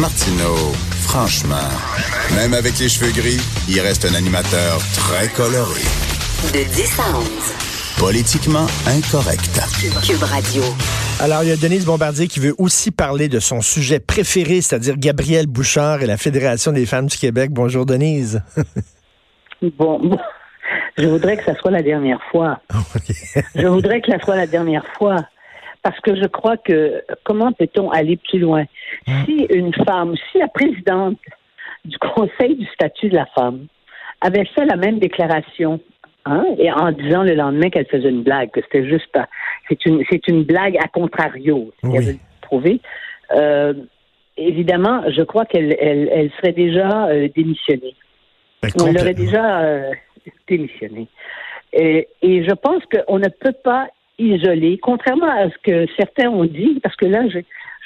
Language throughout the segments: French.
Martineau, franchement, même avec les cheveux gris, il reste un animateur très coloré. De 10 à 11. Politiquement incorrect. Cube Radio. Alors, il y a Denise Bombardier qui veut aussi parler de son sujet préféré, c'est-à-dire Gabrielle Bouchard et la Fédération des femmes du Québec. Bonjour, Denise. Bon, bon, je voudrais que ça soit la dernière fois. je voudrais que ça soit la dernière fois. Parce que je crois que comment peut-on aller plus loin? Si une femme, si la présidente du Conseil du statut de la femme avait fait la même déclaration, hein, et en disant le lendemain qu'elle faisait une blague, que c'était juste pas- c'est une c'est une blague à contrario, ce qu'elle Oui. veut prouver. Euh, évidemment, je crois qu'elle elle, elle serait déjà euh, démissionnée. Ben, On l'aurait déjà euh, démissionné. Et, et je pense qu'on ne peut pas isoler, contrairement à ce que certains ont dit, parce que là, je,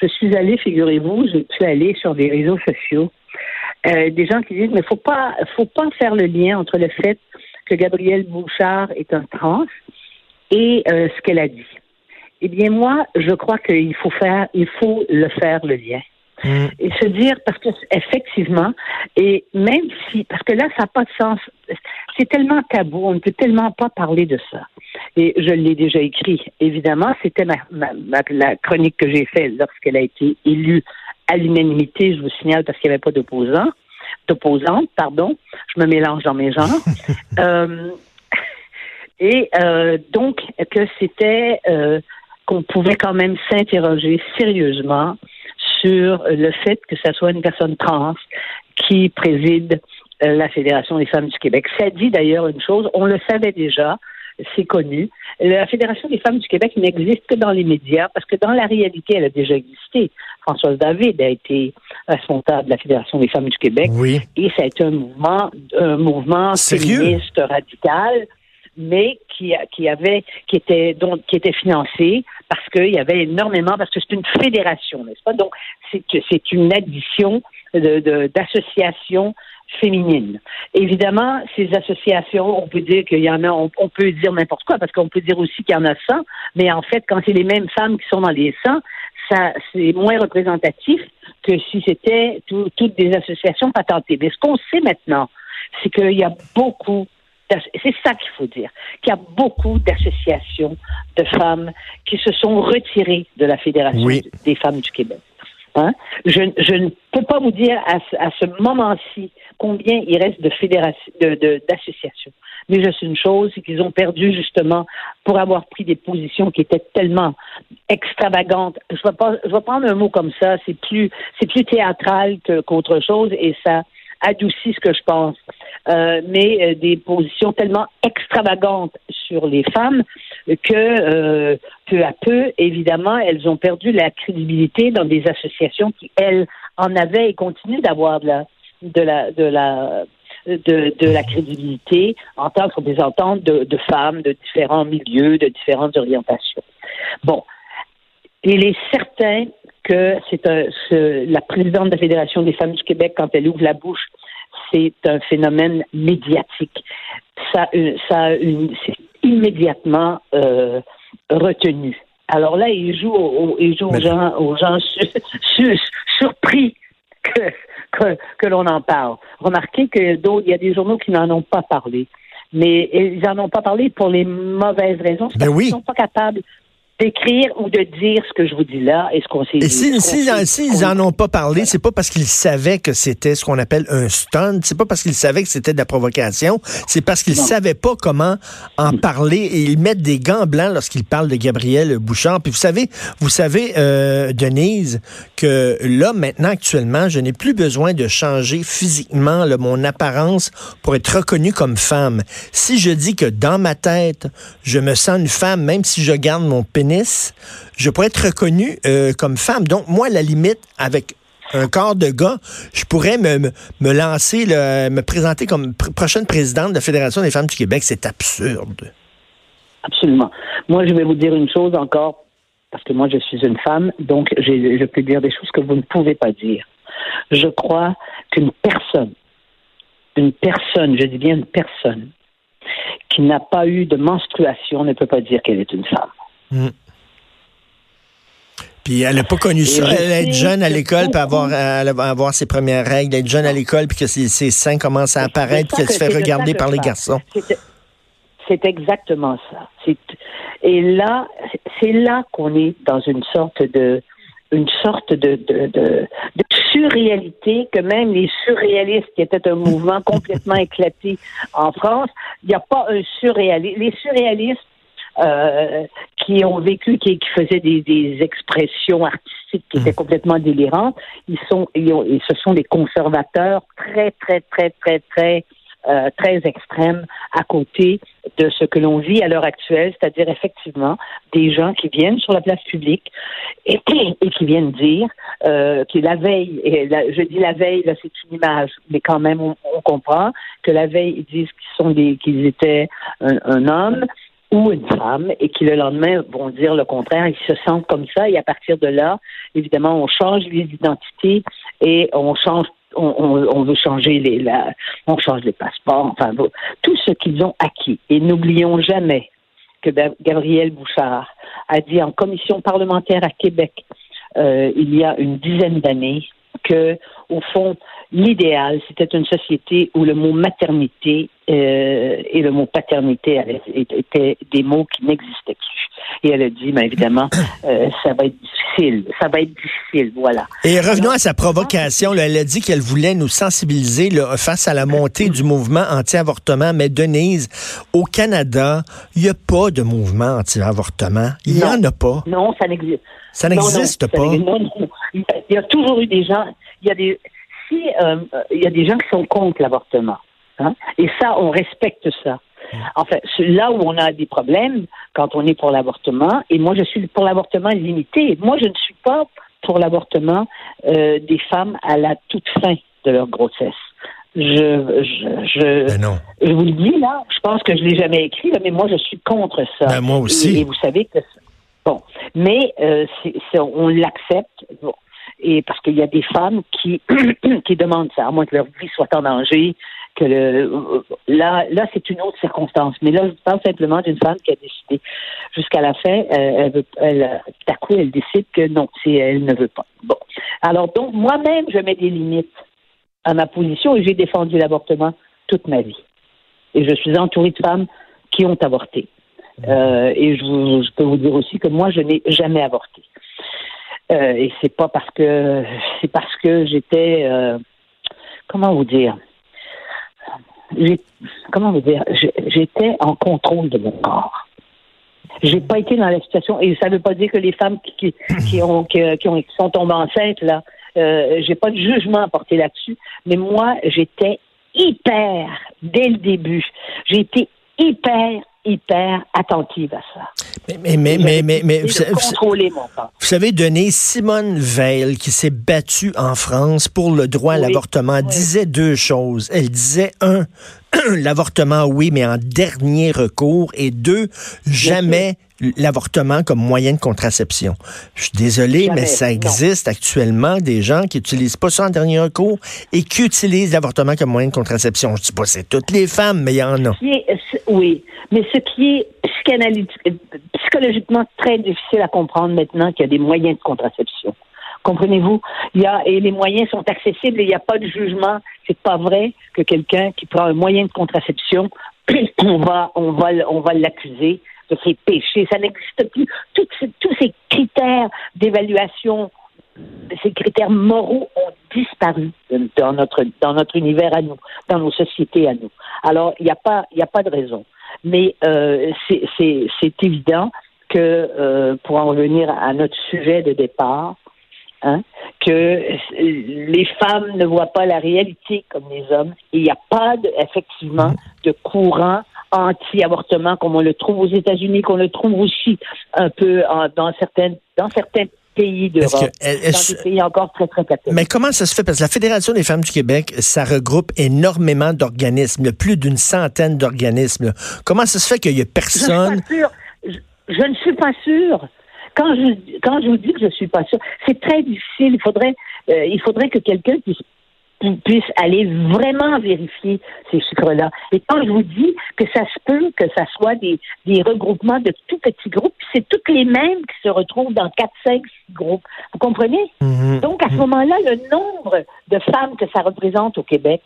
je suis allée, figurez-vous, je suis allée sur des réseaux sociaux, euh, des gens qui disent, mais faut pas, faut pas faire le lien entre le fait que Gabrielle Bouchard est un trans et euh, ce qu'elle a dit. Eh bien, moi, je crois qu'il faut faire, il faut le faire le lien Mm. et se dire parce que effectivement et même si parce que là ça n'a pas de sens c'est tellement tabou on ne peut tellement pas parler de ça et je l'ai déjà écrit. Évidemment c'était ma, ma- ma- la chronique que j'ai faite lorsqu'elle a été élue à l'unanimité. Je vous signale parce qu'il n'y avait pas d'opposant d'opposante pardon. Je me mélange dans mes genres. Euh, et euh, donc que c'était euh, qu'on pouvait quand même s'interroger sérieusement sur le fait que ce soit une personne trans qui préside la Fédération des femmes du Québec. Ça dit d'ailleurs une chose, on le savait déjà, c'est connu. La Fédération des femmes du Québec n'existe que dans les médias parce que dans la réalité, elle a déjà existé. Françoise David a été responsable de la Fédération des femmes du Québec Oui. et ça a été un mouvement, un mouvement Sérieux? féministe radical, mais qui, avait, qui était donc qui était financé parce qu'il y avait énormément, parce que c'est une fédération, n'est-ce pas? Donc c'est c'est une addition de- d'associations féminines. Évidemment, ces associations, on peut dire qu'il y en a, on, on peut dire n'importe quoi, parce qu'on peut dire aussi qu'il y en a 100, mais en fait, quand c'est les mêmes femmes qui sont dans les 100, ça, c'est moins représentatif que si c'était tout- toutes des associations patentées. Mais ce qu'on sait maintenant, c'est qu'il y a beaucoup, c'est ça qu'il faut dire, qu'il y a beaucoup d'associations de femmes qui se sont retirées de la Fédération Oui. des femmes du Québec. Hein? Je, ne peux pas vous dire à, ce- moment-ci combien il reste de fédérations, d'associations. Mais je sais une chose, c'est qu'ils ont perdu justement pour avoir pris des positions qui étaient tellement extravagantes. Je vais pas, je vais prendre un mot comme ça. C'est plus, c'est plus théâtral qu'autre chose et ça adoucit ce que je pense. Euh, mais euh, des positions tellement extravagantes sur les femmes que euh, peu à peu, évidemment, elles ont perdu la crédibilité dans des associations qui, elles, en avaient et continuent d'avoir de la, de la, de la, de, la crédibilité en tant que représentantes de, de femmes de différents milieux, de différentes orientations. Bon, il est certain que c'est la présidente de la Fédération des femmes du Québec, quand elle ouvre la bouche, c'est un phénomène médiatique. Ça, euh, ça immédiatement euh, retenu. Alors là, il joue, au- au- il joue aux gens, aux gens su- su- surpris que, que, que l'on en parle. Remarquez que d'autres, il y a des journaux qui n'en ont pas parlé. Mais ils n'en ont pas parlé pour les mauvaises raisons. Ben parce oui. qu'ils sont pas capables d'écrire ou de dire ce que je vous dis là et ce qu'on s'est Et dit. si, si, s'est- s'ils en ont pas parlé, c'est pas parce qu'ils savaient que c'était ce qu'on appelle un stunt, c'est pas parce qu'ils savaient que c'était de la provocation, c'est parce qu'ils savaient pas comment en parler et ils mettent des gants blancs lorsqu'ils parlent de Gabriel Bouchard. Puis vous savez, vous savez, euh, Denise, que là, maintenant, actuellement, je n'ai plus besoin de changer physiquement là, mon apparence pour être reconnue comme femme. Si je dis que dans ma tête, je me sens une femme, même si je garde mon pénis, je pourrais être reconnue euh, comme femme. Donc, moi, à la limite, avec un corps de gars, je pourrais me, me, lancer, me présenter comme pr- prochaine présidente de la Fédération des femmes du Québec. C'est absurde. Absolument. Moi, je vais vous dire une chose encore, parce que moi, je suis une femme, donc je peux dire des choses que vous ne pouvez pas dire. Je crois qu'une personne, une personne, je dis bien une personne, qui n'a pas eu de menstruation ne peut pas dire qu'elle est une femme. Mm. Puis elle n'a pas connu ça. Elle être jeune à l'école, puis avoir, avoir ses premières règles, être jeune à l'école, puis que ses, seins commencent à apparaître, puis qu'elle se fait regarder par les garçons. C'est exactement ça. Et là, c'est là qu'on est dans une sorte de une sorte de, de, de, surréalité que même les surréalistes, qui étaient un mouvement complètement éclaté en France, il n'y a pas un surréaliste. Les surréalistes euh, qui ont vécu, qui, qui faisaient des, des, expressions artistiques qui étaient mmh. complètement délirantes, ils sont, ils, ont, ce sont des conservateurs très, très, très, très, très euh, très extrême à côté de ce que l'on vit à l'heure actuelle, c'est-à-dire effectivement des gens qui viennent sur la place publique et, et qui viennent dire euh, que la veille, et je dis la veille, là c'est une image, mais quand même on, comprend que la veille ils disent qu'ils sont des, qu'ils étaient un, homme ou une femme et qui le lendemain vont dire le contraire, ils se sentent comme ça et à partir de là, évidemment, on change les identités et on change on, veut changer les, la, on change les passeports, enfin tout ce qu'ils ont acquis. Et n'oublions jamais que Gabriel Bouchard a dit en commission parlementaire à Québec euh, il y a une dizaine d'années que, au fond, l'idéal, c'était une société où le mot maternité euh, et le mot paternité étaient des mots qui n'existaient plus. Et elle a dit, mais évidemment, euh, ça va être difficile. Ça va être difficile, voilà. Et revenons à sa provocation. elle a dit qu'elle voulait nous sensibiliser face à la montée du mouvement anti-avortement. Mais Denise, au Canada, il n'y a pas de mouvement anti-avortement. Il n'y en a pas. Non, ça n'existe. Ça n'existe pas. Il y a toujours eu des gens. Il y a des. Si euh, il y a des gens qui sont contre l'avortement, hein, et ça, on respecte ça. Enfin, là où on a des problèmes, quand on est pour l'avortement, et moi je suis pour l'avortement limité. Moi, je ne suis pas pour l'avortement euh, des femmes à la toute fin de leur grossesse. Je, je, je, ben je vous le dis là, je pense que je l'ai jamais écrit, mais moi je suis contre ça. Ben moi aussi. Et, vous savez que bon, mais euh, on l'accepte. Bon. Et parce qu'il y a des femmes qui qui demandent ça, à moins que leur vie soit en danger, que le, là, là, c'est une autre circonstance. Mais là, je parle simplement d'une femme qui a décidé jusqu'à la fin, euh, elle, veut, elle, tout à coup, elle décide que non, si elle ne veut pas. Bon. Alors donc, moi-même, je mets des limites à ma position et j'ai défendu l'avortement toute ma vie. Et je suis entourée de femmes qui ont avorté. Euh, et je, je, peux vous dire aussi que moi, je n'ai jamais avorté. Euh, et c'est pas parce que c'est parce que j'étais euh, comment vous dire? Comment vous dire, j'étais en contrôle de mon corps. J'ai pas été dans la situation, et ça veut pas dire que les femmes qui, qui, ont, qui, ont, qui sont tombées enceintes, là, euh, j'ai pas de jugement à porter là-dessus, mais moi, j'étais hyper, dès le début, j'ai été hyper, hyper attentive à ça. Mais, mais, mais, mais, mais, vous, contrôler mon Vous savez, donner Simone Veil, qui s'est battue en France pour le droit à l'avortement, disait deux choses. Elle disait, un, l'avortement, oui, mais en dernier recours, et deux, jamais l'avortement comme moyen de contraception. Je suis désolé, mais ça existe actuellement des gens qui n'utilisent pas ça en dernier recours et qui utilisent l'avortement comme moyen de contraception. Je dis pas c'est toutes les femmes, mais il y en a. Oui, mais ce qui est psychologiquement très difficile à comprendre maintenant qu'il y a des moyens de contraception. Comprenez-vous? Il y a, et les moyens sont accessibles et il n'y a pas de jugement. C'est pas vrai que quelqu'un qui prend un moyen de contraception, on va, on va, on va l'accuser de ses péchés. Ça n'existe plus. Tous ces, critères d'évaluation, ces critères moraux ont disparu dans notre, dans notre univers à nous, dans nos sociétés à nous. Alors, il n'y a pas, il a pas de raison. Mais euh, c'est évident que, euh, pour en revenir à notre sujet de départ, hein, que les femmes ne voient pas la réalité comme les hommes. il n'y a pas, de, effectivement, de courant anti-avortement comme on le trouve aux États-Unis, qu'on le trouve aussi un peu dans certaines dans certains pays d'Europe, dans des pays encore très, très catholiques. Mais comment ça se fait? Parce que la Fédération des femmes du Québec, ça regroupe énormément d'organismes, plus d'une centaine d'organismes. Comment ça se fait qu'il n'y a personne... Je, je, je, ne suis pas sûre. Quand je, quand je vous dis que je ne suis pas sûre, c'est très difficile. Il faudrait, euh, il faudrait que quelqu'un puisse puissent aller vraiment vérifier ces sucres-là. Et quand je vous dis que ça se peut que ça soit des, des regroupements de tout petits groupes, c'est toutes les mêmes qui se retrouvent dans 4, 5, 6 groupes. Vous comprenez? Mhm. Donc, à ce moment-là, le nombre de femmes que ça représente au Québec,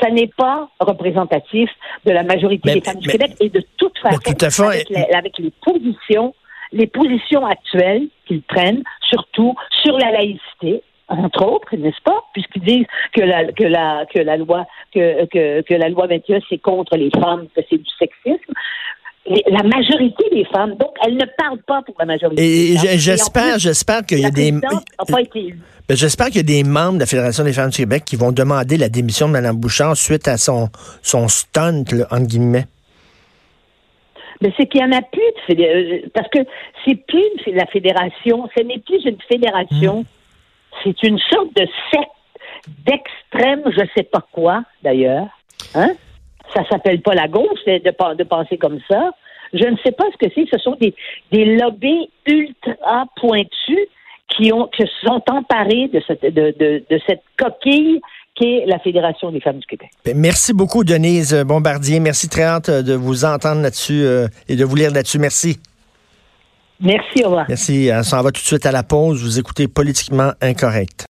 ça n'est pas représentatif de la majorité Mais- des femmes du Québec. Et de toute façon, tout à fait. avec, avec les positions, les positions actuelles qu'ils prennent, surtout sur la laïcité, entre autres, n'est-ce pas, puisqu'ils disent que la que la que la loi que que, que la loi 21 c'est contre les femmes, que c'est du sexisme. La majorité des femmes, donc elles ne parlent pas pour la majorité. Et, j'espère, j'espère qu'il y a des. Ben, j'espère qu'il y a des membres de la Fédération des femmes du Québec qui vont demander la démission de Mme Bouchard suite à son, son stunt, là, entre guillemets. Mais c'est qu'il n'y en a plus de fédé- euh, parce que c'est plus la fédération, ce n'est plus une Mm. fédération, c'est une sorte de secte d'extrême, je sais pas quoi d'ailleurs. Hein? Ça s'appelle pas la gauche de, penser comme ça. Je ne sais pas ce que c'est. Ce sont des, des lobbies ultra pointus qui ont qui se sont emparés de cette de, de, de cette coquille qu'est la Fédération des femmes du Québec. Ben, Merci beaucoup, Denise Bombardier. Merci très hâte de vous entendre là-dessus euh, et de vous lire là-dessus. Merci. Merci, au revoir. Merci. On s'en va tout de suite à la pause. Vous écoutez Politiquement Incorrect.